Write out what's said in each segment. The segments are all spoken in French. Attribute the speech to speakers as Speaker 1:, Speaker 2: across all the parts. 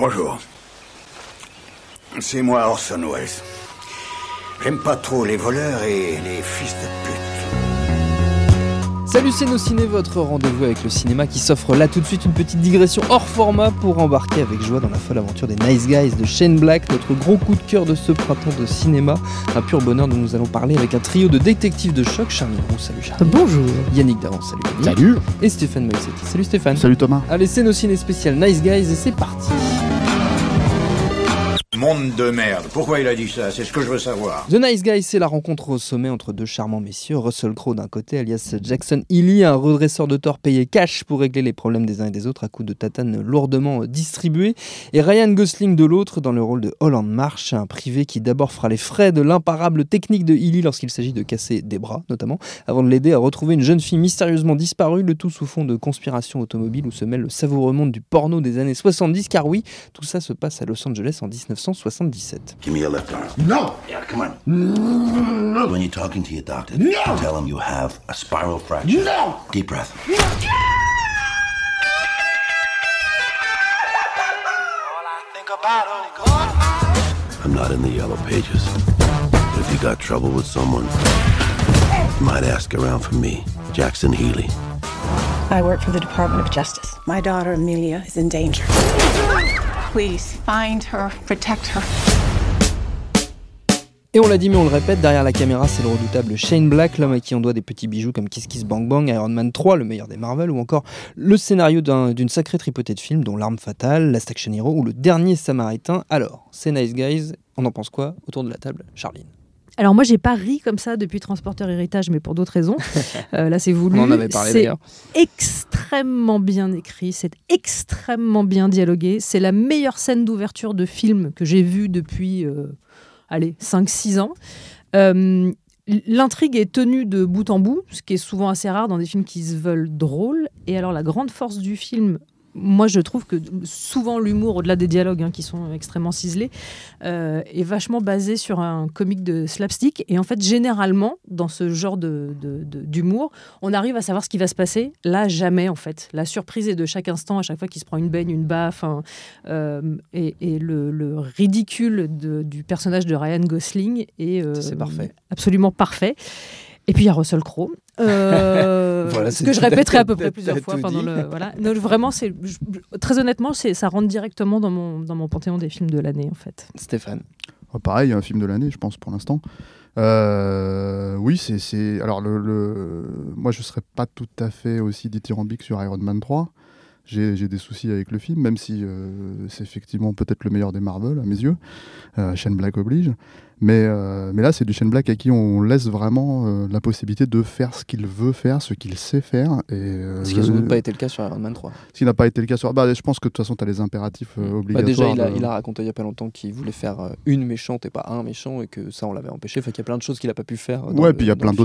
Speaker 1: Bonjour. C'est moi Orson Welles. J'aime pas trop les voleurs et les fils de pute.
Speaker 2: Salut c'est nos ciné, votre rendez-vous avec le cinéma qui s'offre là tout de suite une petite digression hors format pour embarquer avec joie dans la folle aventure des Nice Guys de Shane Black, notre gros coup de cœur de ce printemps de cinéma. Un pur bonheur dont nous allons parler avec un trio de détectives de choc. Charlie Roux, salut Charlie.
Speaker 3: Bonjour.
Speaker 2: Yannick Daran, salut Yannick.
Speaker 4: Salut
Speaker 2: Et Stéphane Moïsetti, salut Stéphane.
Speaker 4: Salut Thomas
Speaker 2: Allez c'est nos ciné spécial Nice Guys et c'est parti.
Speaker 1: Monde de merde. Pourquoi il a dit ça? C'est ce que je veux savoir.
Speaker 2: The Nice Guy, c'est la rencontre au sommet entre deux charmants messieurs. Russell Crowe d'un côté, alias Jackson Healy, un redresseur de tort payé cash pour régler les problèmes des uns et des autres à coups de tatane lourdement distribués. Et Ryan Gosling de l'autre, dans le rôle de Holland Marsh, un privé qui d'abord fera les frais de l'imparable technique de Healy lorsqu'il s'agit de casser des bras, notamment, avant de l'aider à retrouver une jeune fille mystérieusement disparue, le tout sous fond de conspiration automobile où se mêle le savoureux monde du porno des années 70, car oui, tout ça se passe à Los Angeles en 1977.
Speaker 1: Give me your left arm.
Speaker 4: Non
Speaker 1: Yeah, come on. When you're talking to your doctor, tell him you have a spiral fracture.
Speaker 4: Non
Speaker 1: Deep breath. I'm not in the yellow pages. But if you got trouble with someone, you might ask around for me, Jackson Healy.
Speaker 5: I work for the Department of Justice. My daughter Amelia is in danger. Please find her, protect her.
Speaker 2: Et on l'a dit mais on le répète, derrière la caméra c'est le redoutable Shane Black, l'homme à qui on doit des petits bijoux comme Kiss Kiss Bang Bang, Iron Man 3, le meilleur des Marvel, ou encore le scénario d'un- d'une sacrée tripotée de films dont L'arme fatale, Last Action Hero ou Le Dernier Samaritain. Alors, c'est Nice Guys, on en pense quoi autour de la table Charline?
Speaker 3: Alors moi j'ai pas ri comme ça depuis Transporteur Héritage, mais pour d'autres raisons. Euh, là c'est voulu.
Speaker 2: On en avait parlé
Speaker 3: C'est
Speaker 2: d'ailleurs.
Speaker 3: extrêmement bien écrit, c'est extrêmement bien dialogué. C'est la meilleure scène d'ouverture de film que j'ai vue depuis, euh, allez, 5-6 ans. Euh, L'intrigue est tenue de bout en bout, ce qui est souvent assez rare dans des films qui se veulent drôles. Et alors la grande force du film, moi je trouve que souvent l'humour, au-delà des dialogues hein, qui sont extrêmement ciselés, euh, est vachement basé sur un comique de slapstick. Et en fait, généralement, dans ce genre de- de- de- d'humour, on arrive à savoir ce qui va se passer. Là, jamais, en fait. La surprise est de chaque instant, à chaque fois qu'il se prend une baigne, une baffe. hein, euh, et et le, le ridicule de- du personnage de Ryan Gosling est euh,
Speaker 2: parfait.
Speaker 3: absolument parfait. Et puis il y a Russell Crowe, euh,
Speaker 2: Voilà,
Speaker 3: ce que je répéterai à peu près plusieurs fois pendant
Speaker 2: dit.
Speaker 3: le voilà. Non, vraiment, c'est très honnêtement, c'est ça rentre directement dans mon dans mon panthéon des films de l'année en fait.
Speaker 2: Stéphane
Speaker 4: Oh, Pareil, un film de l'année, je pense, pour l'instant. Euh, oui, c'est- c'est. Alors, le, le- moi, je serais pas tout à fait aussi dithyrambique sur Iron Man 3. J'ai j'ai des soucis avec le film, même si euh, c'est effectivement peut-être le meilleur des Marvel, à mes yeux. Euh, Shane Black oblige. Mais, euh, mais là, c'est du Shane Black à qui on laisse vraiment euh, la possibilité de faire ce qu'il veut faire, ce qu'il sait faire. Et, euh,
Speaker 2: Ce qui n'a
Speaker 4: je-
Speaker 2: pas été le cas sur Iron Man 3.
Speaker 4: ce qui n'a pas été le cas sur. Bah, je pense que de toute façon, tu as les impératifs euh,
Speaker 2: Bah
Speaker 4: obligatoires.
Speaker 2: déjà, il a,
Speaker 4: de-
Speaker 2: il a raconté il n'y a pas longtemps qu'il voulait faire une méchante et pas un méchant et que ça, on l'avait empêché. Enfin, qu'il y a plein de choses qu'il n'a pas pu faire. dans
Speaker 4: Ouais,
Speaker 2: le-
Speaker 4: puis il y a plein
Speaker 2: le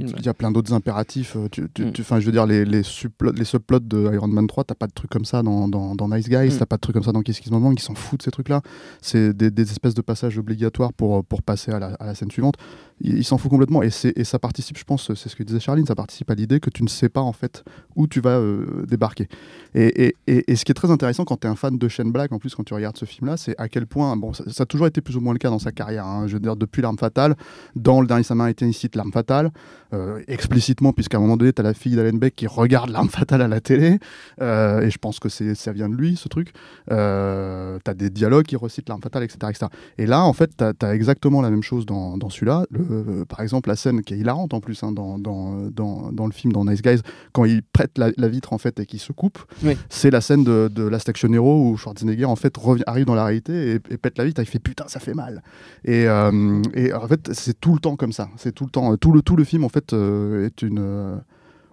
Speaker 4: d'autres, impératifs. Tu, tu-
Speaker 2: Mm.
Speaker 4: tu- enfin, je veux dire, les les, subplots- les subplots de Iron Man 3, t'as pas de trucs comme ça dans, dans, dans Nice Guys,
Speaker 2: Mm.
Speaker 4: t'as pas de trucs comme ça dans Kiss Kiss Bang, ils s'en foutent ces trucs-là. C'est des, des espèces de passages obligatoires pour pour passer à la, à la scène suivante. Il s'en foutent complètement et ça participe, je pense, c'est ce que disait Charline, ça participe à l'idée que tu ne sais pas en fait où tu vas euh, débarquer. Et, ce qui est très intéressant quand tu es un fan de Shane Black, en plus quand tu regardes ce film-là, c'est à quel point, bon, ça, a toujours été plus ou moins le cas dans sa carrière. hein. je veux dire, depuis l'arme fatale, dans le dernier Samaritain, il cite l'arme fatale euh, explicitement, puisqu'à un moment donné, tu as la fille d'Alan Beck qui regarde l'arme fatale à la télé, euh, et je pense que ça vient de lui, ce truc. Tu as des dialogues qui recitent l'arme fatale, etc., etc. Et là, en fait, tu as, exactement la même chose dans, dans celui-là. Le, euh, par exemple, la scène qui est hilarante en plus hein, dans, dans, dans, dans le film, dans Nice Guys, quand il prête la, la vitre en fait et qu'il se coupe,
Speaker 2: Oui.
Speaker 4: c'est la scène de, de Last Action Hero où Schwarzenegger en fait revient, arrive dans la réalité et, et pète la vitre, et il fait putain ça fait mal. Et, euh, et en fait c'est tout le temps comme ça, c'est tout le temps, tout le, tout le film en fait euh, est une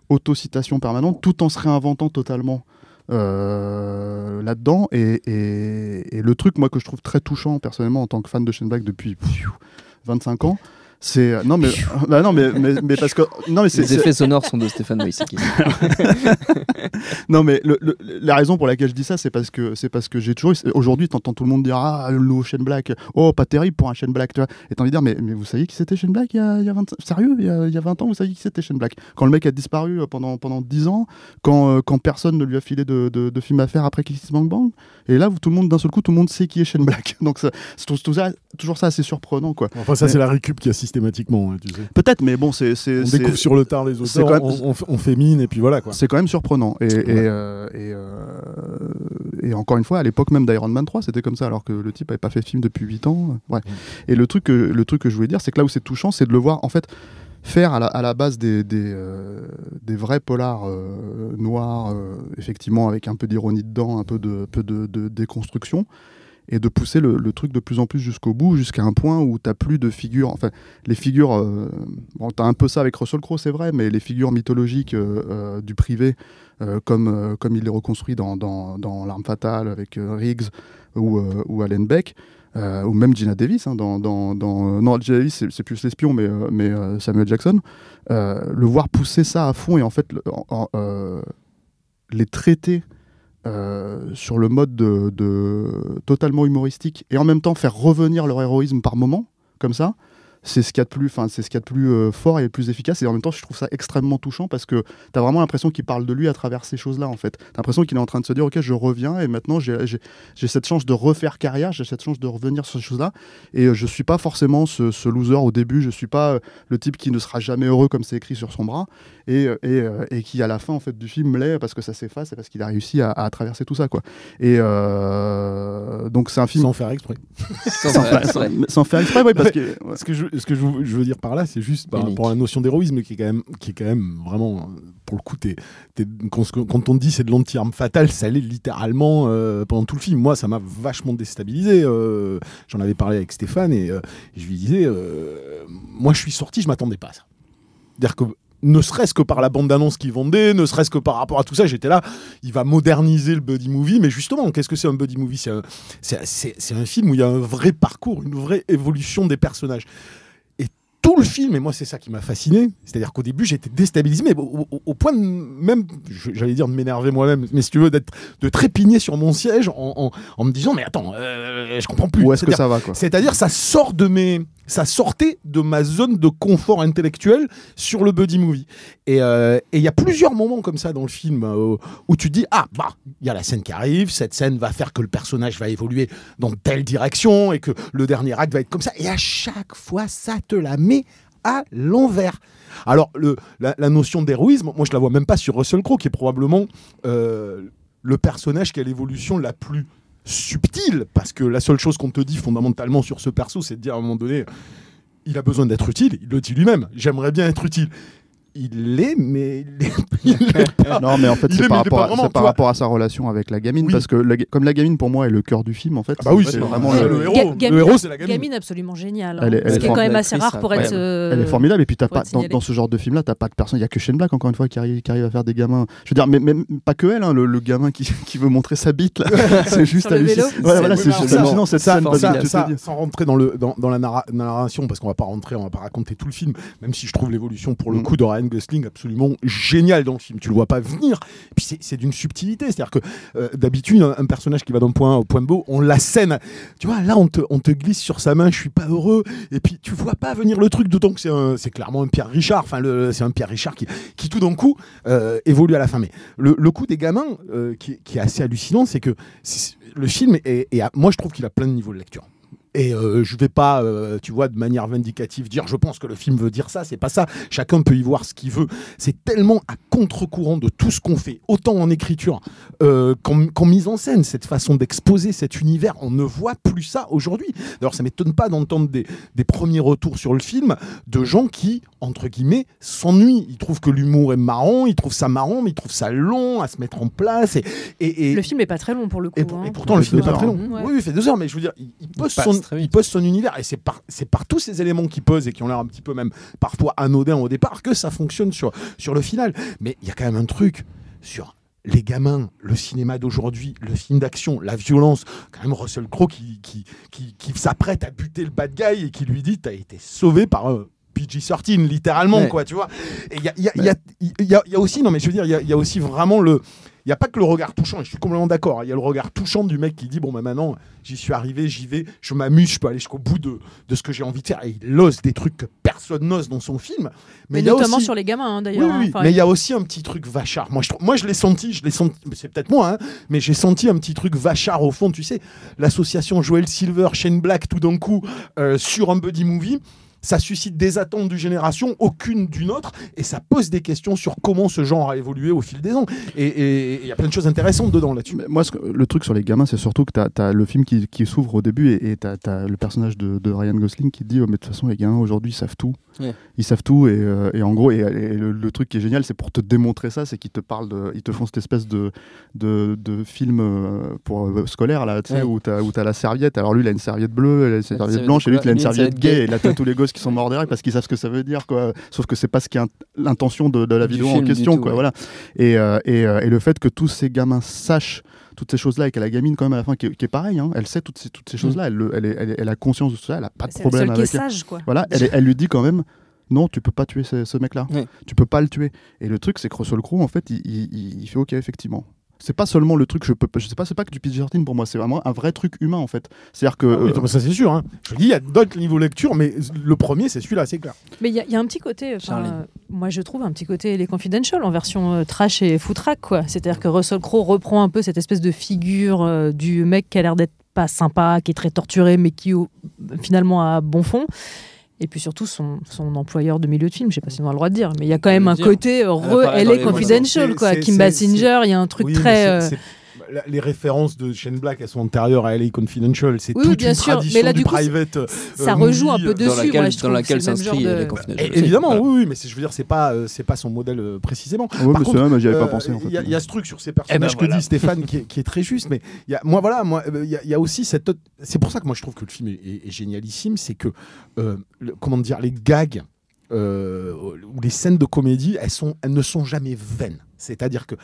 Speaker 4: autocitation permanente tout en se réinventant totalement. euh, là-dedans et, et- et le truc moi que je trouve très touchant personnellement en tant que fan de Shane Black depuis pfiou, 25 ans c'est non mais bah non mais, mais, mais parce que non mais c'est
Speaker 2: Les
Speaker 4: c'est-
Speaker 2: effets sonores sont de Stéphane Moïsaki.
Speaker 4: non mais le- le- la raison pour laquelle je dis ça c'est parce que c'est parce que j'ai toujours aujourd'hui t'entends tout le monde dire ah le nouveau Shane Black oh pas terrible pour un Shane Black tu vois. Et t'as envie de dire mais, mais vous saviez qui c'était Shane Black il y a, il y a 20 sérieux il y a, il y a 20 ans vous saviez qui c'était Shane Black? Quand le mec a disparu euh, pendant pendant 10 ans quand euh, quand personne ne lui a filé de, de, de film à faire après Kiss Bang Bang et là tout le monde d'un seul coup tout le monde sait qui est Shane Black. Donc ça- toujours ça assez surprenant quoi.
Speaker 6: Enfin, ça,
Speaker 4: Mais-
Speaker 6: c'est la récup qui a systématiquement, hein, tu sais.
Speaker 4: peut-être mais bon c'est
Speaker 6: On découvre sur le tard les auteurs,
Speaker 4: même-
Speaker 6: on, on, fait- mine, et puis voilà, quoi.
Speaker 4: C'est quand même surprenant. Et, et, euh, et, euh, et encore une fois, à l'époque même d'Iron Man 3, c'était comme ça, alors que le type avait pas fait film depuis 8 ans. Ouais. Et le truc, que, le truc que je voulais dire, c'est que là où c'est touchant, c'est de le voir, en fait, faire à la, à la base des, des, euh, des vrais polars euh, noirs, euh, effectivement, avec un peu d'ironie dedans, un peu de, peu de, de déconstruction. Et de pousser le, truc de plus en plus jusqu'au bout, jusqu'à un point où t'as plus de figures. Enfin, les figures. euh, bon, t'as un peu ça avec Russell Crowe, c'est vrai, mais les figures mythologiques euh, euh, du privé, euh, comme, comme il les reconstruit dans, dans, L'Arme Fatale avec Riggs ou, ou Alan Beck, ou même Gina Davis. hein, dans, dans, dans- non, Gina Davis, c'est, plus l'espion, mais, mais Samuel Jackson. Le voir pousser ça à fond et en fait les traiter. Euh, sur le mode de, totalement humoristique et en même temps faire revenir leur héroïsme par moment comme ça c'est ce qu'il y a de plus, enfin, c'est ce qu'il y a de plus euh, fort et le plus efficace. Et en même temps, je trouve ça extrêmement touchant parce que tu as vraiment l'impression qu'il parle de lui à travers ces choses-là, en fait. Tu as l'impression qu'il est en train de se dire, OK, je reviens et maintenant j'ai j'ai- j'ai cette chance de refaire carrière, j'ai cette chance de revenir sur ces choses-là. Et euh, je suis pas forcément ce, ce loser au début, je suis pas euh, le type qui ne sera jamais heureux comme c'est écrit sur son bras et, et, et qui, à la fin, en fait, du film l'est parce que ça s'efface et parce qu'il a réussi à, à traverser tout ça, quoi. Et euh, donc, c'est un film.
Speaker 6: Sans faire exprès.
Speaker 2: Sans
Speaker 4: sans
Speaker 2: faire exprès.
Speaker 4: sans- sans faire exprès, oui, parce que. ouais.
Speaker 6: Ce que je, ce que je, veux- je veux dire par là, c'est juste par
Speaker 2: Unique.
Speaker 6: rapport à la notion d'héroïsme qui est quand même, qui est quand même vraiment, pour le coup, quand, quand on dit c'est de l'anti-arme fatale, ça l'est littéralement euh, pendant tout le film. Moi, ça m'a vachement déstabilisé. euh, J'en avais parlé avec Stéphane et euh, je lui disais, moi, je suis sorti, je m'attendais pas à ça. C'est-à-dire que ne serait-ce que par la bande-annonce qu'il vendait, ne serait-ce que par rapport à tout ça, j'étais là, il va moderniser le buddy movie, mais justement, qu'est-ce que c'est un buddy movie? Un, c'est un film où il y a un vrai parcours, une vraie évolution des personnages. Tout le film, et moi c'est ça qui m'a fasciné, c'est-à-dire qu'au début j'étais déstabilisé, mais au, au- au point de même, j'allais dire de m'énerver moi-même, mais si tu veux, d'être, de trépigner sur mon siège en, en- en me disant, mais attends, euh, je comprends plus.
Speaker 4: Où est-ce que ça va, quoi?
Speaker 6: c'est-à-dire, ça sort de mes, ça sortait de ma zone de confort intellectuel sur le buddy movie. Et euh, et il y a plusieurs moments comme ça dans le film euh, où tu dis ah bah il y a la scène qui arrive, cette scène va faire que le personnage va évoluer dans telle direction et que le dernier acte va être comme ça. Et à chaque fois, ça te la met à l'envers. Alors le, la, la notion d'héroïsme, moi je la vois même pas sur Russell Crowe qui est probablement euh, le personnage qui a l'évolution la plus subtile, parce que la seule chose qu'on te dit fondamentalement sur ce perso, c'est de dire à un moment donné, il a besoin d'être utile, il le dit lui-même, j'aimerais bien être utile. Il l'est, mais il l'est- pas.
Speaker 4: Non, mais en fait,
Speaker 6: Il
Speaker 4: c'est
Speaker 6: est,
Speaker 4: par, rapport
Speaker 6: pas
Speaker 4: à,
Speaker 6: vraiment,
Speaker 4: c'est
Speaker 6: tu
Speaker 4: par rapport à sa relation avec la gamine,
Speaker 6: Oui.
Speaker 4: parce que la comme la gamine, pour moi, est le cœur du film, en fait.
Speaker 6: Ah bah oui,
Speaker 4: c'est
Speaker 6: c'est
Speaker 4: vraiment le-
Speaker 6: le héros.
Speaker 3: Ga-
Speaker 6: Le
Speaker 3: gamine-
Speaker 6: héros, c'est la gamine.
Speaker 3: Gamine absolument géniale. hein.
Speaker 4: Elle est-
Speaker 3: ce
Speaker 4: est
Speaker 3: qui est quand même
Speaker 2: formidable.
Speaker 3: assez rare pour être. Euh,
Speaker 4: Elle est formidable et puis t'as
Speaker 3: faut
Speaker 4: pas dans, ce genre de film là t'as pas de personne il y a que Shane Black encore une fois qui arrive, qui arrive à faire des gamins je veux dire mais même pas que elle hein, le, le gamin qui, qui veut montrer sa bite là c'est juste hallucinant voilà, c'est hallucinant cette scène
Speaker 6: sans rentrer dans, le, dans, dans la, narration, parce qu'on va pas rentrer, on va pas raconter tout le film, même si je trouve l'évolution pour le
Speaker 4: Mm.
Speaker 6: coup de Ryan Gosling absolument génial dans le film. Tu le vois pas venir. Et puis c'est- d'une subtilité, c'est-à-dire que euh, d'habitude un, personnage qui va d'un point au point B, on la scène. Tu vois, là on te, on te glisse sur sa main, je suis pas heureux. Et puis tu vois pas venir le truc, d'autant que c'est clairement un Pierre Richard. Enfin, c'est un Pierre Richard qui, qui tout d'un coup euh, évolue à la fin. Mais le, le coup des gamins, euh, qui, qui est assez hallucinant, c'est que le film est, moi je trouve qu'il a plein de niveaux de lecture. Et euh, je vais pas, euh, tu vois, de manière vindicative dire je pense que le film veut dire ça, c'est pas ça. Chacun peut y voir ce qu'il veut. C'est tellement à contre-courant de tout ce qu'on fait, autant en écriture euh, qu'en qu'en mise en scène, cette façon d'exposer cet univers. On ne voit plus ça aujourd'hui. D'ailleurs, ça m'étonne pas d'entendre des, des premiers retours sur le film de gens qui, entre guillemets, s'ennuient. Ils trouvent que l'humour est marrant, ils trouvent ça marrant, mais ils trouvent ça long à se mettre en place. Et, et, et-
Speaker 3: Le film est pas très long pour le coup.
Speaker 6: et, pour-
Speaker 3: hein.
Speaker 6: et pourtant, le
Speaker 4: Il
Speaker 6: film n'est pas très
Speaker 4: heures,
Speaker 6: long.
Speaker 3: hein.
Speaker 6: Oui, il fait deux heures, mais je veux dire, il, il pose, son. Il pose son univers. Et c'est par, par tous ces éléments qu'il pose et qui ont l'air un petit peu même parfois anodins au départ que ça fonctionne sur, sur le final. Mais il y a quand même un truc sur les gamins, le cinéma d'aujourd'hui, le film d'action, la violence. Quand même, Russell Crowe qui, qui, qui, qui s'apprête à buter le bad guy et qui lui dit T'as été sauvé par. euh, PG-13, littéralement,
Speaker 2: Ouais.
Speaker 6: quoi, tu vois. Et il y a, y a- y y aussi, non, mais je veux dire, il y a aussi vraiment le, il n'y a pas que le regard touchant, et je suis complètement d'accord. hein. Il y a le regard touchant du mec qui dit Bon, bah maintenant, j'y suis arrivé, j'y vais, je m'amuse, je peux aller jusqu'au bout de, de ce que j'ai envie de faire. Et il ose des trucs que personne n'ose dans son film.
Speaker 3: Mais,
Speaker 6: il y a
Speaker 3: notamment
Speaker 6: aussi-
Speaker 3: sur les gamins, hein, d'ailleurs.
Speaker 6: oui,
Speaker 3: hein.
Speaker 6: oui. Mais il y a aussi un petit truc vachard. Moi, je, moi, je l'ai senti, je l'ai senti, c'est peut-être moi, hein, mais j'ai senti un petit truc vachard au fond. Tu sais, l'association Joel Silver, Shane Black, tout d'un coup, euh, sur un buddy movie. Ça suscite des attentes d'une génération, aucune d'une autre, et ça pose des questions sur comment ce genre a évolué au fil des ans. Et- il y a plein de choses intéressantes dedans là-dessus.
Speaker 4: Moi, ce que- le truc sur les gamins, c'est surtout que tu as, le film qui, qui s'ouvre au début et tu as, le personnage de, de Ryan Gosling qui dit oh, Mais de toute façon, les gamins aujourd'hui, ils savent tout.
Speaker 2: Ouais.
Speaker 4: Ils savent tout. Et, euh, et en gros, et, et le, le truc qui est génial, c'est pour te démontrer ça c'est qu'ils te parlent de, ils te font cette espèce de, de, de film euh, pour, euh, scolaire là, tu sais,
Speaker 2: Ouais.
Speaker 4: où tu as, la serviette. Alors lui, il a une serviette bleue, elle a une serviette blanche, et lui, il a une serviette gay. Et là, tu as tous les gosses qui sont morts derrière parce qu'ils savent ce que ça veut dire. Quoi. Sauf que c'est pas ce qui est int- l'intention de, de la vidéo
Speaker 2: film
Speaker 4: en question.
Speaker 2: tout,
Speaker 4: quoi,
Speaker 2: ouais.
Speaker 4: voilà. Et, euh, et, euh, et le fait que tous ces gamins sachent toutes ces choses-là et qu'elle a la gamine quand même à la fin qui est, qui est pareil, hein, elle sait toutes ces, toutes ces choses-là, elle, le- elle, elle, elle a conscience de ça, elle a pas de problème
Speaker 3: qui est
Speaker 4: avec
Speaker 3: sage, quoi.
Speaker 4: Voilà, elle, lui dit quand même non, tu peux pas tuer ce, ce mec-là,
Speaker 2: Ouais.
Speaker 4: tu peux pas le tuer. Et le truc, c'est que Russell Crowe, en fait, il, il- il fait ok, effectivement. C'est pas seulement le truc, je peux, je sais pas, c'est pas que du PG-13 pour moi, c'est vraiment un vrai truc humain en fait. C'est-à-dire que
Speaker 6: Ah oui,
Speaker 4: euh,
Speaker 6: ça c'est sûr. hein. Je te dis, il y a d'autres niveaux lecture, mais le premier, c'est celui-là, c'est clair.
Speaker 3: Mais il y, a- il y a un petit côté, euh, moi je trouve un petit côté Les Confidential en version euh, trash et foutraque, quoi. C'est-à-dire que Russell Crowe reprend un peu cette espèce de figure euh, du mec qui a l'air d'être pas sympa, qui est très torturé, mais qui finalement a bon fond. Et puis surtout son, son employeur de milieu de film, je sais pas si on a le droit de dire, mais il y a quand même un
Speaker 2: dire.
Speaker 3: côté euh, re,
Speaker 2: les-
Speaker 3: confidential, quoi. Kim Basinger, il y a un truc
Speaker 6: Oui,
Speaker 3: très.
Speaker 6: La- Les références de Shane Black, elles sont antérieures à LA Confidential. C'est
Speaker 3: Oui,
Speaker 6: toute
Speaker 3: bien
Speaker 6: une
Speaker 3: sûr,
Speaker 6: tradition
Speaker 3: mais là,
Speaker 6: du
Speaker 3: du coup,
Speaker 6: private. euh,
Speaker 3: ça rejoue un peu dessus,
Speaker 2: dans laquelle,
Speaker 3: moi, je
Speaker 2: dans laquelle s'inscrit
Speaker 3: de-
Speaker 2: les Confidential.
Speaker 6: Et- évidemment, oui, oui, mais je veux dire, c'est pas, euh, c'est pas son modèle euh, précisément.
Speaker 4: ouais,
Speaker 6: Par
Speaker 4: mais
Speaker 6: contre,
Speaker 4: c'est vrai, j'y avais pas pensé en fait.
Speaker 6: Il y, a- il y a ce truc sur ces
Speaker 2: Eh ben
Speaker 6: personnages
Speaker 2: voilà.
Speaker 6: que dit Stéphane qui est, qui est très juste, mais il y a, moi voilà, moi il y, a- il y a aussi cette. autre- C'est pour ça que moi je trouve que le film est, est- est génialissime, c'est que euh, le- comment dire les gags euh, ou les scènes de comédie, elles sont, elles ne sont jamais vaines. C'est-à-dire que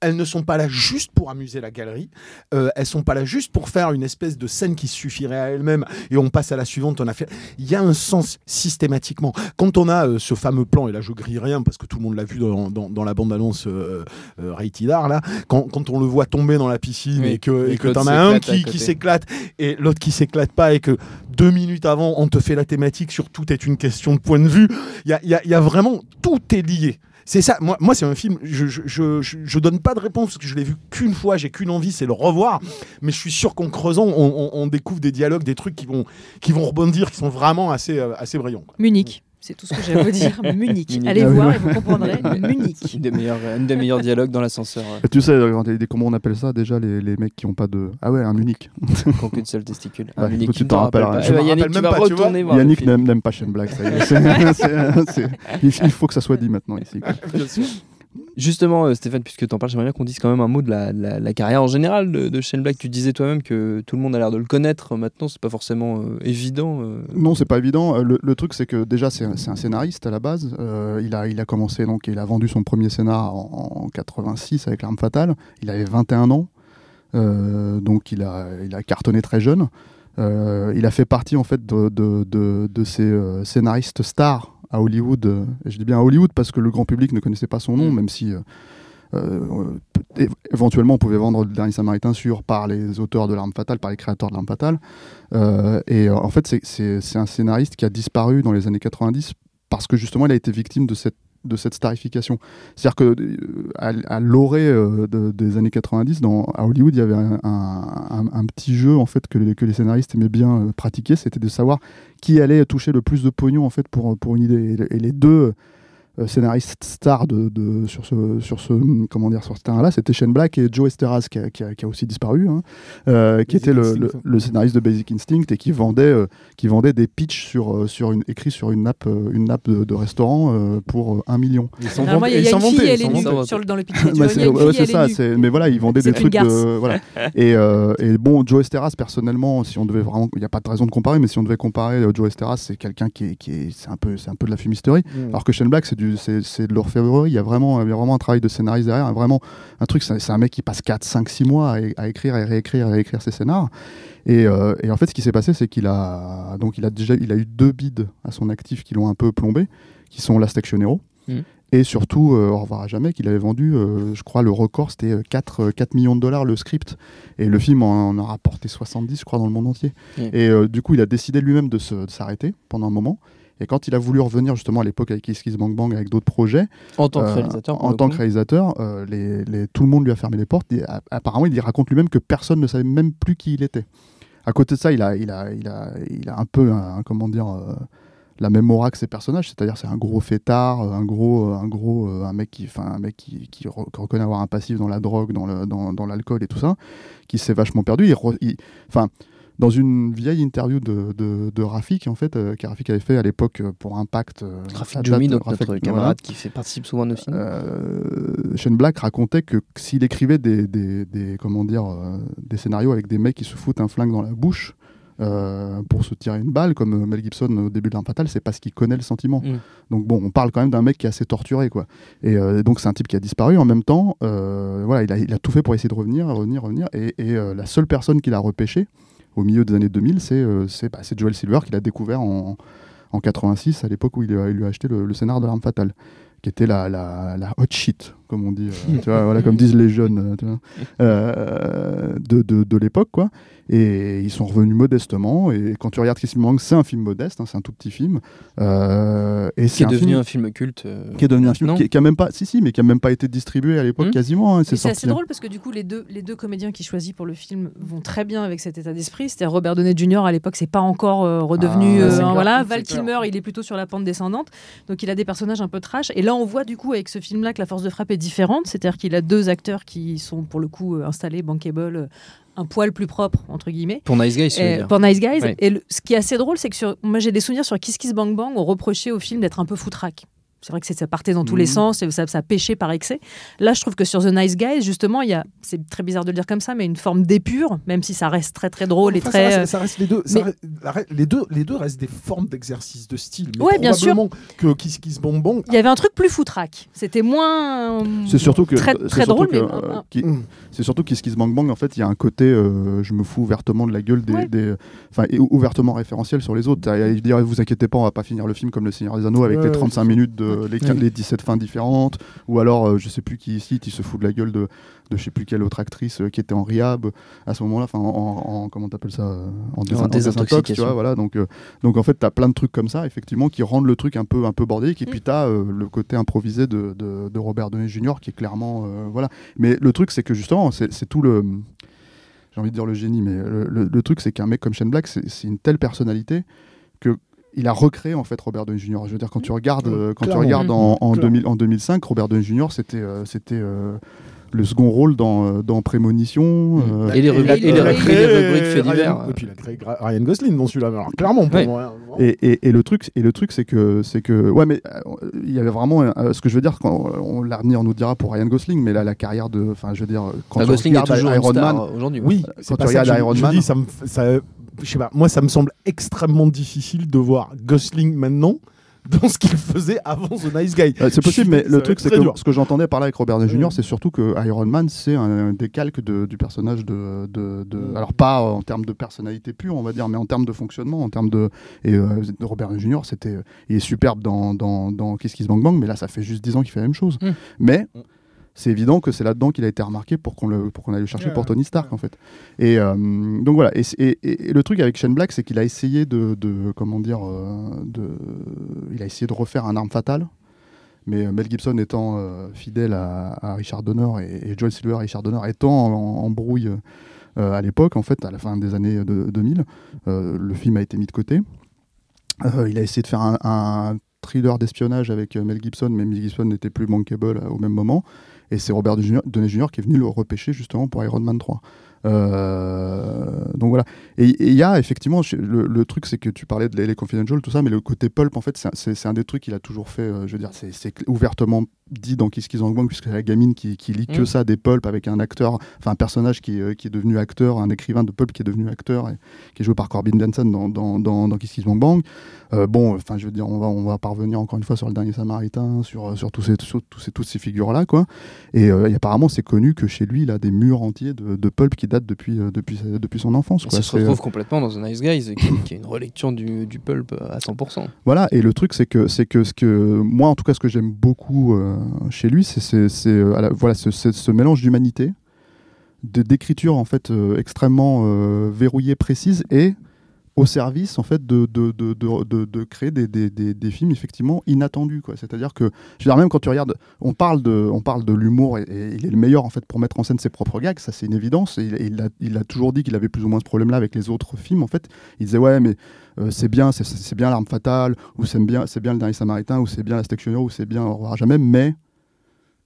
Speaker 6: elles ne sont pas là juste pour amuser la galerie, euh, elles sont pas là juste pour faire une espèce de scène qui suffirait à elle-même et on passe à la suivante. On a fait. Il y a un sens systématiquement. Quand on a euh, ce fameux plan et là je grille rien parce que tout le monde l'a vu dans, dans- dans la bande-annonce euh, euh, Rated R, là, quand, quand on le voit tomber dans la piscine
Speaker 2: Oui,
Speaker 6: et que
Speaker 2: et que
Speaker 6: t'en as un qui, s'éclate et l'autre qui s'éclate pas et que deux minutes avant on te fait la thématique sur tout est une question de point de vue. Il y a, il y a- il y a vraiment tout est lié. C'est ça, moi, c'est un film, je, je, je, donne pas de réponse parce que je l'ai vu qu'une fois, j'ai qu'une envie, c'est le revoir. Mais je suis sûr qu'en creusant, on, découvre des dialogues, des trucs qui vont, qui vont rebondir, qui sont vraiment assez, euh, assez brillants.
Speaker 3: Munich. C'est tout ce que j'ai à vous dire. Munich.
Speaker 2: Munich.
Speaker 3: Allez
Speaker 4: Ah
Speaker 3: voir
Speaker 4: ouais.
Speaker 3: et vous comprendrez. Munich.
Speaker 2: Une des meilleures, une des meilleurs dialogues dans l'ascenseur.
Speaker 4: Et tu sais, quand il dit- comment on appelle ça déjà les, les mecs qui ont pas de. Ah ouais, un unique.
Speaker 2: Conclut de seul testicule.
Speaker 4: Ouais,
Speaker 2: Un Munich,
Speaker 4: écoute,
Speaker 2: tu
Speaker 4: t'en
Speaker 2: rappelles pas.
Speaker 4: Je
Speaker 2: Yannick, tu
Speaker 6: même
Speaker 2: vas
Speaker 6: pas, tu vois.
Speaker 2: retourner voir le
Speaker 4: Yannick n'aime pas Shane Black. ça y est, il, il faut que ça soit dit maintenant ici. quoi.
Speaker 2: Justement, euh, Stéphane, puisque tu en parles, j'aimerais bien qu'on dise quand même un mot de la, carrière en général de, Shane Black. Tu disais toi-même que tout le monde a l'air de le connaître maintenant, c'est pas forcément euh, évident. euh.
Speaker 4: Non, c'est pas évident. Le, truc, c'est que déjà, c'est un, scénariste à la base. Il, a, il a commencé, donc, il a vendu son premier scénar en, en 86 avec L'Arme Fatale. Il avait 21 ans. Donc, il a, il a cartonné très jeune. Il a fait partie, en fait, de, de, ces scénaristes stars à Hollywood. Euh, et je dis bien à Hollywood parce que le grand public ne connaissait pas son nom,
Speaker 2: Mm.
Speaker 4: même si. euh, euh, éventuellement, on pouvait vendre le dernier Samaritain sur par les auteurs de l'arme fatale, par les créateurs de l'arme fatale. Et en fait, c'est un scénariste qui a disparu dans les années 90 parce que justement, il a été victime de cette de cette starification. C'est-à-dire que euh, à, l'orée euh, de- des années 90, dans, à Hollywood, il y avait un, petit jeu en fait que les, que les scénaristes aimaient bien euh, pratiquer, c'était de savoir qui allait toucher le plus de pognon en fait pour, pour une idée. Et les deux euh, scénaristes stars de, de- sur ce sur ce comment dire sur ce terrain-là, c'était Shane Black et Joe Esteras qui a, qui a- qui a aussi disparu, hein, euh, qui
Speaker 6: Basic
Speaker 4: était le, scénariste de Basic Instinct et qui vendait euh, qui vendait des pitchs sur sur une écrits sur une nappe une nappe de, de restaurant euh, pour un million.
Speaker 6: Ils s'en
Speaker 3: Généralement, il y a une fille, elle est nue dans le pitch.
Speaker 4: C'est ouais, ça. Mais voilà, ils vendaient des trucs de
Speaker 3: garce.
Speaker 4: voilà. Et, euh, et bon, Joe Esteras, personnellement, si on devait vraiment, il n'y a pas de raison de comparer, mais si on devait comparer, euh, Joe Esteras, c'est quelqu'un qui est, qui est, c'est un peu, c'est un peu de la fumisterie.
Speaker 6: Mm.
Speaker 4: Alors que Shane Black, c'est du, c'est, de l'orfèvrerie. Il y a vraiment, il y a vraiment un travail de scénariste derrière. Vraiment, un truc. C'est, un mec qui passe 4, 5, 6 mois à, écrire, à réécrire, à réécrire ses scénars. Et, euh, et en fait, ce qui s'est passé, c'est qu'il a, donc, il a déjà, il a eu deux bids à son actif qui l'ont un peu plombé, qui sont Last Action Hero.
Speaker 2: Mm.
Speaker 4: Et surtout, euh, Au revoir à jamais, qu'il avait vendu, euh, je crois, le record, c'était euh, 4, 4 millions de dollars le script. Et le film en, en a rapporté 70, je crois, dans le monde entier.
Speaker 2: Mm.
Speaker 4: Et du coup, il a décidé lui-même de s'arrêter pendant un moment. Et quand il a voulu revenir justement à l'époque avec Kiss Kiss Bang Bang, avec d'autres projets,
Speaker 2: En tant que
Speaker 4: euh,
Speaker 2: réalisateur.
Speaker 4: en tant que réalisateur, euh, les, les- tout le monde lui a fermé les portes. Et, a- apparemment, il raconte lui-même que personne ne savait même plus qui il était. À côté de ça, il a, il a, il a, il a un peu, un- comment dire, euh, la même aura que ses personnages. C'est-à-dire, c'est un gros fêtard, un gros, un gros, euh, un mec qui, enfin, un mec qui, qui re- qui reconnaît avoir un passif dans la drogue, dans le, dans, dans l'alcool et tout ça, qui s'est vachement perdu. Il re- il- Enfin. Dans une vieille interview de, de, de Rafik, en fait, euh, que Rafik avait fait à l'époque euh, pour Impact. euh, Rafik,
Speaker 2: notre
Speaker 4: voilà.
Speaker 2: camarade qui fait participe souvent à nos films.
Speaker 4: Euh, Shane Black racontait que s'il écrivait des, des, des- comment dire, euh, des scénarios avec des mecs qui se foutent un flingue dans la bouche euh, pour se tirer une balle, comme Mel Gibson au début de Fatale, c'est parce qu'il connaît le sentiment.
Speaker 2: Mm.
Speaker 4: Donc bon, on parle quand même d'un mec qui est assez torturé, quoi. Et euh, donc c'est un type qui a disparu. En même temps, euh, voilà, il a, il a tout fait pour essayer de revenir, revenir, revenir. Et, et, la seule personne qu'il a repêché au milieu des années 2000, c'est euh, bah, c'est Joel Silver qu'il a découvert en, en 86, à l'époque où il, a- lui a acheté le, scénar de L'Arme Fatale qui était la, la, la hot shit, comme on dit, euh, tu vois, voilà, comme disent les jeunes euh, tu vois, euh, de, de, de l'époque. quoi. Et ils sont revenus modestement. Et quand tu regardes Kiss Me c'est un film modeste, hein, c'est un tout petit film. Euh, et
Speaker 2: Qui
Speaker 4: c'est
Speaker 2: est
Speaker 4: un
Speaker 2: devenu
Speaker 4: film
Speaker 2: un film culte. euh,
Speaker 4: qui est devenu un film
Speaker 2: non
Speaker 4: qui, qui a même pas, si si, mais qui a même pas été distribué à l'époque
Speaker 2: Hmm.
Speaker 4: quasiment. hein,
Speaker 3: C'est
Speaker 4: sorti-
Speaker 3: assez drôle parce que du coup, les deux, les deux comédiens qui choisit pour le film vont très bien avec cet état d'esprit. C'était Robert Downey Jr. à l'époque, c'est pas encore euh, redevenu.
Speaker 4: Ah,
Speaker 3: euh, voilà, Val. Kilmer, il est plutôt sur la pente descendante. Donc il a des personnages un peu trash. Et là, on voit du coup avec ce film-là que la force de frappe est différente. C'est-à-dire qu'il a deux acteurs qui sont pour le coup euh, installés, bankable, euh, un poil plus propre, entre guillemets.
Speaker 2: Pour Nice Guys, dire.
Speaker 3: pour Nice Guys.
Speaker 2: Ouais.
Speaker 3: Et le- ce qui est assez drôle, c'est que sur, moi j'ai des souvenirs sur Kiss Kiss Bang Bang, on reprochait au film d'être un peu foutraque. C'est vrai que ça partait dans tous les
Speaker 4: Mhm.
Speaker 3: sens et ça, ça pêchait par excès. Là, je trouve que sur The Nice Guys, justement, il y a, c'est très bizarre de le dire comme ça, mais une forme d'épure, même si ça reste très très drôle et très.
Speaker 6: ça, reste, ça reste les deux. ça reste- les deux, les deux restent des formes d'exercice de style. Mais
Speaker 3: Ouais, bien sûr.
Speaker 6: Que Kiss Kiss Bang Bang.
Speaker 3: Il y avait un truc plus foutraque. C'était moins.
Speaker 4: C'est surtout que
Speaker 3: Très,
Speaker 4: c'est
Speaker 3: très
Speaker 4: surtout
Speaker 3: drôle,
Speaker 4: que,
Speaker 3: mais.
Speaker 4: euh,
Speaker 3: un-
Speaker 4: qui-
Speaker 6: Mm.
Speaker 4: c'est surtout qu'Kiss Kiss Bang Bang en fait il y a un côté euh, je me fous ouvertement de la gueule des,
Speaker 3: Ouais.
Speaker 4: des- enfin et ouvertement référentiel sur les autres il dit vous inquiétez pas on va pas finir le film comme le Seigneur des Anneaux avec
Speaker 6: Ouais,
Speaker 4: les
Speaker 6: ouais,
Speaker 4: 35
Speaker 6: c'est ça.
Speaker 4: minutes de les,
Speaker 2: Ouais.
Speaker 4: les 17 fins différentes ou alors euh, je sais plus qui ici il se fout de la gueule de de je sais plus quelle autre actrice euh, qui était en rehab à ce moment-là enfin en, en- en- comment t'appelles ça euh, en, désin- en désintox, tu
Speaker 2: désintoxication.
Speaker 4: vois voilà donc euh, donc en fait t'as plein de trucs comme ça effectivement qui rendent le truc un peu un peu bordélique et
Speaker 3: Mm.
Speaker 4: puis t'as euh, le côté improvisé de, de, de Robert Downey Jr qui est clairement euh, voilà mais le truc, c'est que justement, c'est tout le. J'ai envie de dire le génie, mais le, le- le truc, c'est qu'un mec comme Shane Black, c'est une telle personnalité. Il a recréé en fait Robert Downey Jr. Je veux dire quand tu regardes euh, quand tu
Speaker 6: Clairement.
Speaker 4: regardes en, en,
Speaker 6: Clairement.
Speaker 4: 2000 en 2005 Robert Downey Jr. c'était euh, c'était euh, le second rôle dans, euh, dans Prémonition euh,
Speaker 2: Et les rubriques
Speaker 6: Ryan-
Speaker 2: divers.
Speaker 6: Et puis il a créé Ryan Gosling dans celui-là. Alors clairement, pour
Speaker 2: Ouais.
Speaker 6: moi, hein.
Speaker 4: Et, et- et le truc, et le truc, c'est que, c'est que, ouais, mais euh, il y avait vraiment, euh, ce que je veux dire, quand on l'avenir nous dira pour Ryan Gosling, mais là, la carrière de, enfin, je veux dire, quand
Speaker 2: Bah,
Speaker 4: tu
Speaker 2: Gosling est
Speaker 4: regardes
Speaker 2: toujours une
Speaker 4: Iron Man,
Speaker 2: aujourd'hui.
Speaker 6: Oui,
Speaker 4: quand
Speaker 6: c'est
Speaker 4: tu regardes Iron
Speaker 6: je
Speaker 4: Man-
Speaker 6: dis, ça me, ça, je sais pas, moi, ça me semble extrêmement difficile de voir Gosling maintenant dans ce qu'il faisait avant The Nice Guy.
Speaker 4: Euh, c'est possible, mais le truc, c'est que
Speaker 6: dur.
Speaker 4: ce que j'entendais par là avec Robert Downey Jr.,
Speaker 6: Mm.
Speaker 4: c'est surtout que Iron Man, c'est un, décalque de- du personnage de, de, de-
Speaker 6: Mm.
Speaker 4: alors pas en termes de personnalité pure, on va dire, mais en termes de fonctionnement, en termes de, et euh, Robert Downey Jr., c'était, il est superbe dans, dans, dans Kiss Kiss Bang Bang, mais là, ça fait juste 10 ans qu'il fait la même chose.
Speaker 2: Mm.
Speaker 4: Mais
Speaker 6: Mm.
Speaker 4: C'est évident que c'est là-dedans qu'il a été remarqué pour qu'on le, aille le chercher pour Tony Stark, en fait. Et euh, donc voilà. Et, le truc avec Shane Black, c'est qu'il a essayé de, comment dire, euh, il a essayé de refaire un arme fatale. Mais euh, Mel Gibson étant fidèle à, Richard Donner et, Joel Silver Richard Donner étant en, en brouille à l'époque, en fait, à la fin des années de- 2000, euh, le film a été mis de côté. Il a essayé de faire un, un thriller d'espionnage avec Mel Gibson, mais Mel Gibson n'était plus bankable au même moment. Et c'est Robert Downey Jr. Qui est venu le repêcher justement pour Iron Man 3. Euh, donc voilà. Et il y a effectivement, le, truc c'est que tu parlais de LA Confidential, tout ça, mais le côté pulp, en fait, c'est un- des trucs qu'il a toujours fait. euh, je veux dire, c'est ouvertement dit dans Kiss Kiss Bang Bang, puisque c'est la gamine qui, qui lit que
Speaker 2: Mm.
Speaker 4: ça, des pulp avec un acteur, enfin un personnage qui, euh, qui est devenu acteur, un écrivain de pulp qui est devenu acteur, et, qui est joué par Corbin Benson dans, dans, dans, dans Kiss Kiss Bang Bang. Euh, bon, enfin, je veux dire, on va, on va parvenir encore une fois sur le dernier Samaritain, sur, sur tous ces, sur tous ces, toutes ces figures-là, quoi. Et, euh, et apparemment, c'est connu que chez lui, il a des murs entiers de, de pulp qui datent depuis, euh, depuis, sa- depuis son enfance. Quoi.
Speaker 2: Ça se
Speaker 4: euh,
Speaker 2: retrouve complètement dans The Nice Guys, qui, qui est une relecture du, du pulp à 100%.
Speaker 4: Voilà, et le truc, c'est que, que, que moi, en tout cas, ce que j'aime beaucoup euh, chez lui, c'est, euh, voilà, ce, ce- mélange d'humanité, d'écriture en fait euh, extrêmement euh, verrouillée, précise, et au service en fait de, de, de, de, de- créer des, des, des, des films effectivement inattendus. Quoi. C'est-à-dire que, je veux dire, même quand tu regardes, on parle de, on parle de l'humour, et, il est le meilleur en fait pour mettre en scène ses propres gags, ça c'est une évidence, et il, a, il a toujours dit qu'il avait plus ou moins ce problème-là avec les autres films, en fait. Il disait, ouais, mais euh, c'est bien, c'est- c'est bien l'arme fatale, ou c'est bien, c'est bien le dernier Samaritain, ou c'est bien la Station ou c'est bien au revoir à jamais, mais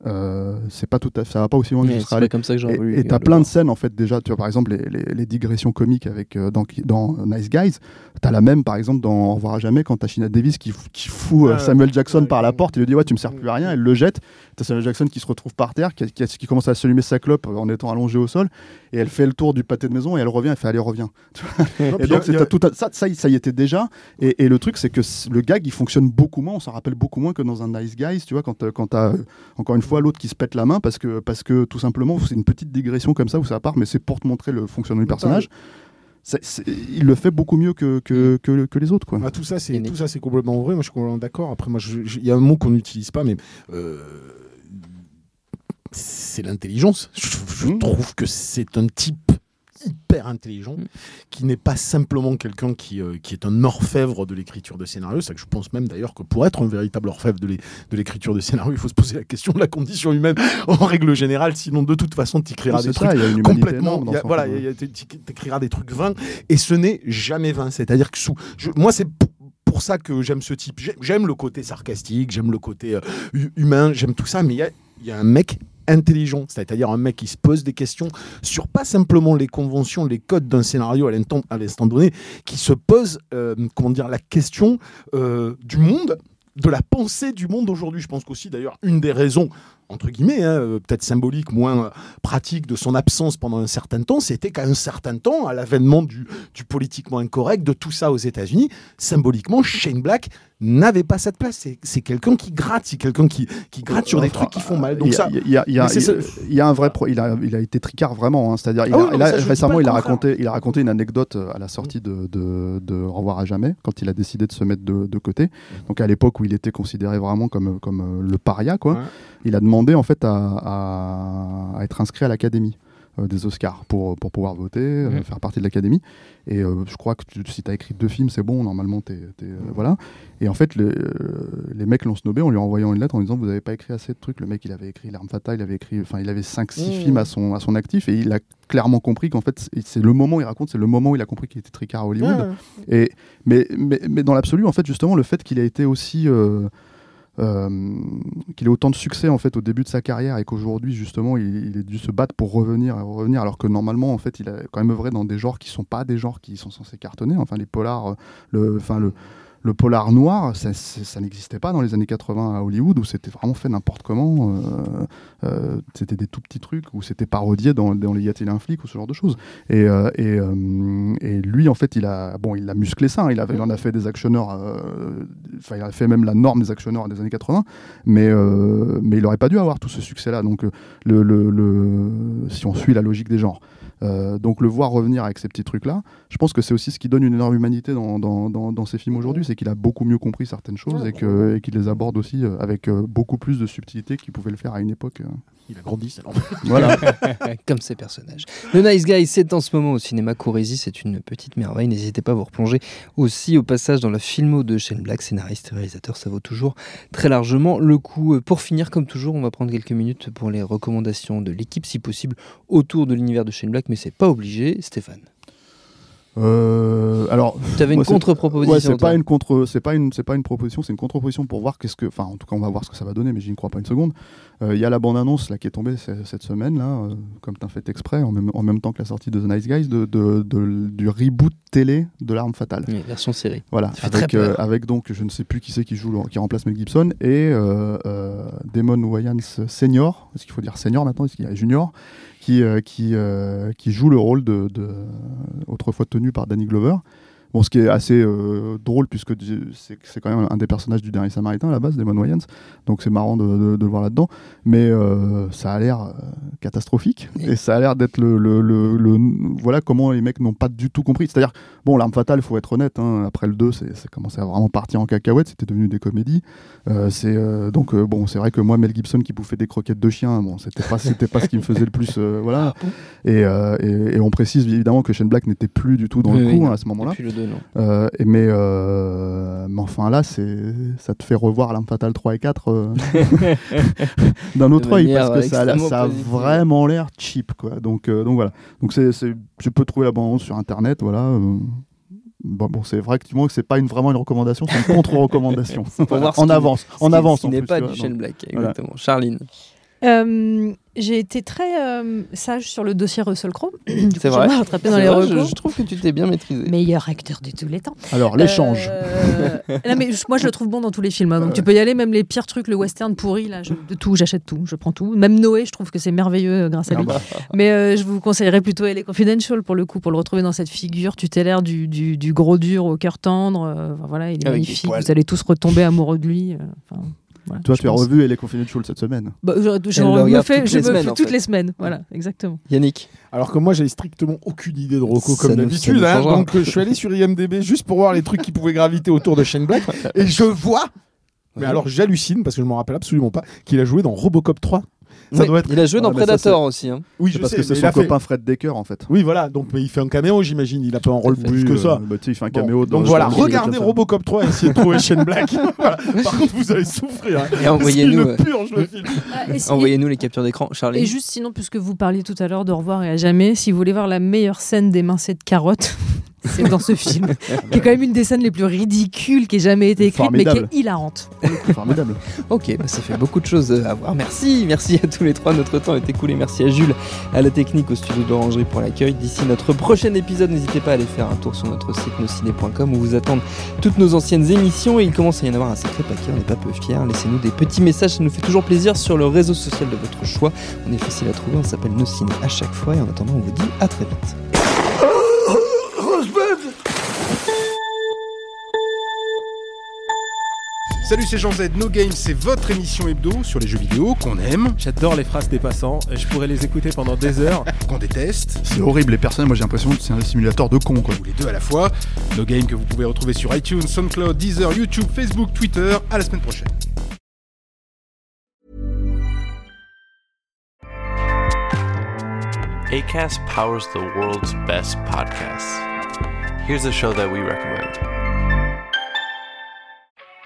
Speaker 4: euh, c'est pas tout à fait, ça va pas aussi loin que
Speaker 2: Mais
Speaker 4: je
Speaker 2: c'est
Speaker 4: serais
Speaker 2: pas
Speaker 4: allé.
Speaker 2: comme ça que j'aurais
Speaker 4: Et-
Speaker 2: voulu.
Speaker 4: Et t'as
Speaker 2: le
Speaker 4: plein de scènes en fait déjà. Tu vois par exemple les, les- les digressions comiques avec euh, dans, dans Nice Guys. T'as la même par exemple dans Au revoir à jamais quand t'as Sheena Davis qui, fout euh, Samuel Jackson par la porte. Il lui dit ouais tu me sers plus à rien. Elle le jette. T'as Samuel Jackson qui se retrouve par terre, qui, qui- qui commence à s'allumer sa clope en étant allongé au sol. Et elle fait le tour du pâté de maison et elle revient. Elle fait allez reviens. Et donc,
Speaker 6: a-
Speaker 4: tout un- ça, ça, y- ça y était déjà. Et, et le truc, c'est que le gag, il fonctionne beaucoup moins. On s'en rappelle beaucoup moins que dans un Nice Guys, tu vois, quand, quand t'as, encore une fois, l'autre qui se pète la main parce que, parce que tout simplement, c'est une petite digression comme ça où ça part, mais c'est pour te montrer le fonctionnement du personnage. C'est- c'est- il le fait beaucoup mieux que, que, que, que les autres, quoi.
Speaker 6: Ah, tout ça, c'est
Speaker 2: Unique.
Speaker 6: tout ça, c'est complètement vrai. Moi, je suis complètement d'accord. Après, moi, il y a un mot qu'on n'utilise pas, mais euh, c'est l'intelligence. Je, je
Speaker 4: Mm.
Speaker 6: trouve que c'est un type hyper intelligent, qui n'est pas simplement quelqu'un qui, euh, qui est un orfèvre de l'écriture de scénario. C'est que je pense même d'ailleurs que pour être un véritable orfèvre de l'é- de l'écriture de scénario, il faut se poser la question de la condition humaine en règle générale. Sinon, de toute façon, tu écriras des
Speaker 4: ça,
Speaker 6: trucs
Speaker 4: y a
Speaker 6: complètement. y a- voilà, tu écriras des trucs vains et ce n'est jamais vain. C'est-à-dire que sous, je- moi, c'est pour, ça que j'aime ce type. J'ai- J'aime le côté sarcastique, j'aime le côté euh, hu- humain, j'aime tout ça, mais il y a, il y a un mec intelligent, c'est-à-dire un mec qui se pose des questions sur pas simplement les conventions, les codes d'un scénario à l'instant donné, qui se pose, euh, comment dire, la question euh, du monde, de la pensée du monde aujourd'hui. Je pense qu'aussi, d'ailleurs, une des raisons entre guillemets, hein, euh, peut-être symbolique, moins euh, pratique de son absence pendant un certain temps, c'était qu'à un certain temps, à l'avènement du, du politiquement incorrect, de tout ça aux États-Unis, symboliquement, Shane Black n'avait pas cette place. C'est- C'est quelqu'un qui gratte, c'est quelqu'un qui, qui gratte sur des trucs qui font mal. Donc
Speaker 4: il y a-
Speaker 6: ça,
Speaker 4: il y a, un vrai il a il a été tricard vraiment hein. c'est-à-dire il
Speaker 6: Ah oui,
Speaker 4: il a- récemment il raconté il a raconté une anecdote euh, à la sortie de, de, de Au revoir à jamais quand il a décidé de se mettre de, de côté donc à l'époque où il était considéré vraiment comme comme le paria quoi
Speaker 6: Ouais.
Speaker 4: Il a demandé en fait à, à- à être inscrit à l'académie euh, des Oscars pour, pour pouvoir voter, euh, faire partie de l'académie. Et euh, je crois que tu- si tu as écrit deux films, c'est bon, normalement, t'es, t'es, euh, voilà. Et en fait, les, euh, les mecs l'ont snobé en lui envoyant une lettre en disant Vous n'avez pas écrit assez de trucs. Le mec, il avait écrit L'arme fatale, il avait écrit, enfin, il avait 5-6
Speaker 2: Mhm.
Speaker 4: films à son, à son actif et il a clairement compris qu'en fait, c'est- c'est le moment, il raconte, c'est le moment où il a compris qu'il était tricard à Hollywood. Et, mais, mais, mais dans l'absolu, en fait, justement, le fait qu'il a été aussi. Euh, qu'il ait autant de succès en fait au début de sa carrière et qu'aujourd'hui justement il, il ait dû se battre pour revenir et revenir alors que normalement en fait il a quand même œuvré dans des genres qui sont pas des genres qui sont censés cartonner. Enfin les polars euh, le enfin le le polar noir, ça, n'existait pas dans les années 80 à Hollywood, où c'était vraiment fait n'importe comment. euh, euh, c'était des tout petits trucs, où c'était parodié dans, les Y a-t-il un flic ou ce genre de choses. Et, euh, et, lui, en fait, il a, bon, il a musclé ça. hein. il, en a fait des actionneurs. Enfin, il a fait même la norme des actionneurs des années 80. Mais, mais il n'aurait pas dû avoir tout ce succès-là. Donc, si on suit la logique des genres. Euh, donc le voir revenir avec ces petits trucs-là, je pense que c'est aussi ce qui donne une énorme humanité dans, dans, dans, dans ces films aujourd'hui, c'est qu'il a beaucoup mieux compris certaines choses et qu'il les aborde aussi euh, avec euh, beaucoup plus de subtilité qu'il pouvait le faire à une époque. Euh.
Speaker 6: Il a grandi, c'est
Speaker 4: Voilà.
Speaker 2: Comme ces personnages. Le Nice Guy, c'est en ce moment au cinéma Corésie, c'est une petite merveille. N'hésitez pas à vous replonger aussi au passage dans la filmo de Shane Black, scénariste et réalisateur, ça vaut toujours très largement le coup. Pour finir, comme toujours, on va prendre quelques minutes pour les recommandations de l'équipe, si possible, autour de l'univers de Shane Black, mais c'est pas obligé. Stéphane.
Speaker 4: Euh, alors,
Speaker 2: Tu avais une contre-proposition.
Speaker 4: Ouais, c'est pas une contre, c'est pas une, c'est pas une proposition, c'est une contre-proposition pour voir qu'est-ce que, enfin, en tout cas, on va voir ce que ça va donner, mais j'y ne crois pas une seconde. Euh, Il y a la bande-annonce là qui est tombée cette semaine là, euh, comme t'as fait exprès, en même, en même temps que la sortie de The Nice Guys, de, de- de- du reboot télé de l'arme fatale.
Speaker 2: Oui, version série.
Speaker 4: Voilà, avec, euh, avec donc, je ne sais plus qui c'est qui joue, le- qui remplace Mel Gibson et Damon Wayans senior, est-ce qu'il faut dire senior maintenant, est-ce qu'il y a junior, qui, euh, euh, qui joue le rôle autrefois tenu par Danny Glover. Bon, ce qui est assez euh, drôle puisque c'est quand même un des personnages du dernier Samaritain à la base, Damon Wayans, donc c'est marrant de, de- de le voir là-dedans, mais euh, ça a l'air euh, catastrophique et ça a l'air d'être le, le- le- le- voilà comment les mecs n'ont pas du tout compris. C'est-à-dire Bon, L'arme fatale, il faut être honnête, hein, après le 2, c'est c'est commencé à vraiment partir en cacahuète, c'était devenu des comédies. Euh, c'est donc, bon, c'est vrai que moi, Mel Gibson qui bouffait des croquettes de chien, bon, c'était pas, pas ce qui me faisait le plus. voilà. et, euh, et, et on précise évidemment que Shane Black n'était plus du tout dans
Speaker 2: Oui,
Speaker 4: le coup hein, à ce moment-là.
Speaker 2: Depuis le 2, non.
Speaker 4: Euh, et mais, euh, mais enfin là, c'est, ça te fait revoir l'arme fatale 3 et 4 euh, d'un autre œil parce que ça a, ça vraiment l'air cheap. Quoi. Donc, euh, donc voilà. Donc c'est, je peux trouver la bande sur internet. Voilà. Bon, bon, c'est vrai que, que c'est pas une, vraiment une recommandation, c'est une contre-recommandation.
Speaker 2: Ce
Speaker 4: en avance,
Speaker 2: Ce
Speaker 4: en avance.
Speaker 2: Ce n'est pas du Shane. Black,
Speaker 4: Voilà.
Speaker 2: exactement. Charline.
Speaker 3: Euh, j'ai été très euh, sage sur le dossier Russell Crowe.
Speaker 2: C'est vrai.
Speaker 3: dans les
Speaker 2: je, je trouve que tu t'es bien maîtrisé.
Speaker 3: Meilleur acteur de tous les temps.
Speaker 4: Alors, l'échange.
Speaker 3: Euh, non, mais je- moi, je le trouve bon dans tous les films. hein, donc, tu peux y aller, même les pires trucs, le western pourri, là, je- de tout, j'achète tout, je prends tout. Même Noé, je trouve que c'est merveilleux euh, grâce à
Speaker 2: Ah
Speaker 3: lui.
Speaker 2: bah,
Speaker 3: Mais euh, je vous conseillerais plutôt LA Confidential pour le coup, pour le retrouver dans cette figure tutélaire du, du, du gros dur au cœur tendre. euh, voilà, il est
Speaker 2: Avec
Speaker 3: magnifique. Vous allez tous retomber amoureux de lui. euh, enfin, voilà,
Speaker 4: Toi,
Speaker 3: je
Speaker 4: tu as revu Elle est Confidential cette semaine.
Speaker 3: Bah, je je me
Speaker 2: regarde
Speaker 3: fais,
Speaker 2: toutes
Speaker 3: je
Speaker 2: les
Speaker 3: me
Speaker 2: semaines,
Speaker 3: fais
Speaker 2: en
Speaker 3: toutes
Speaker 2: fait.
Speaker 3: les semaines. Voilà, exactement.
Speaker 2: Yannick.
Speaker 6: Alors que moi, j'avais strictement aucune idée de Rocco comme d'habitude. hein. donc, euh, je suis allé sur IMDb juste pour voir les trucs qui pouvaient graviter autour de Shane Black. et je vois. Mais alors, j'hallucine parce que je m'en rappelle absolument pas qu'il a joué dans Robocop 3. Ça
Speaker 2: Oui,
Speaker 6: doit être.
Speaker 2: Il a joué dans
Speaker 4: Ouais, ça,
Speaker 2: Predator aussi. hein.
Speaker 6: Oui, je
Speaker 4: parce
Speaker 6: sais,
Speaker 4: que c'est son
Speaker 6: fait-
Speaker 4: copain Fred Decker en fait.
Speaker 6: Oui, voilà. Donc, mais il fait un caméo, j'imagine. Il a pas un rôle plus que
Speaker 4: euh,
Speaker 6: ça.
Speaker 4: bah, il fait un
Speaker 6: Bon,
Speaker 4: caméo. dans-
Speaker 6: donc voilà, regardez. Robocop 3 et essayez de trouver Shane Black. Par contre, vous allez souffrir.
Speaker 2: Et envoyez-nous, euh.
Speaker 3: Ah,
Speaker 2: envoyez-nous les captures d'écran. Charline.
Speaker 3: Et juste sinon, puisque vous parliez tout à l'heure de revoir et à jamais, si vous voulez voir la meilleure scène d'émincé de carottes, c'est dans ce film, qui est quand même une des scènes les plus ridicules qui ait jamais été écrite, mais qui est hilarante.
Speaker 4: Formidable.
Speaker 2: Ok, bah, ça fait beaucoup de choses à voir. Merci, merci à tous les trois. Notre temps est écoulé. Merci à Jules, à la technique, au studio de l'Orangerie pour l'accueil. D'ici notre prochain épisode, n'hésitez pas à aller faire un tour sur notre site nosciné.com où vous attendent toutes nos anciennes émissions. Et il commence à y en avoir un sacré paquet, on n'est pas peu fiers. Laissez-nous des petits messages, ça nous fait toujours plaisir sur le réseau social de votre choix. On est facile à trouver, on s'appelle Nociné à chaque fois. Et en attendant, on vous dit à très vite.
Speaker 7: Salut, c'est Jean Z. No Game, c'est votre émission hebdo sur les jeux vidéo qu'on aime,
Speaker 8: J'adore les phrases des passants, et je pourrais les écouter pendant des heures.
Speaker 7: qu'on déteste,
Speaker 4: C'est horrible, les personnes, moi j'ai l'impression que c'est un simulateur de con quoi.
Speaker 7: ou les deux à la fois. No Game que vous pouvez retrouver sur iTunes, SoundCloud, Deezer, YouTube, Facebook, Twitter. À la semaine prochaine.
Speaker 9: ACAST powers the world's best podcasts. Here's a show that we recommend.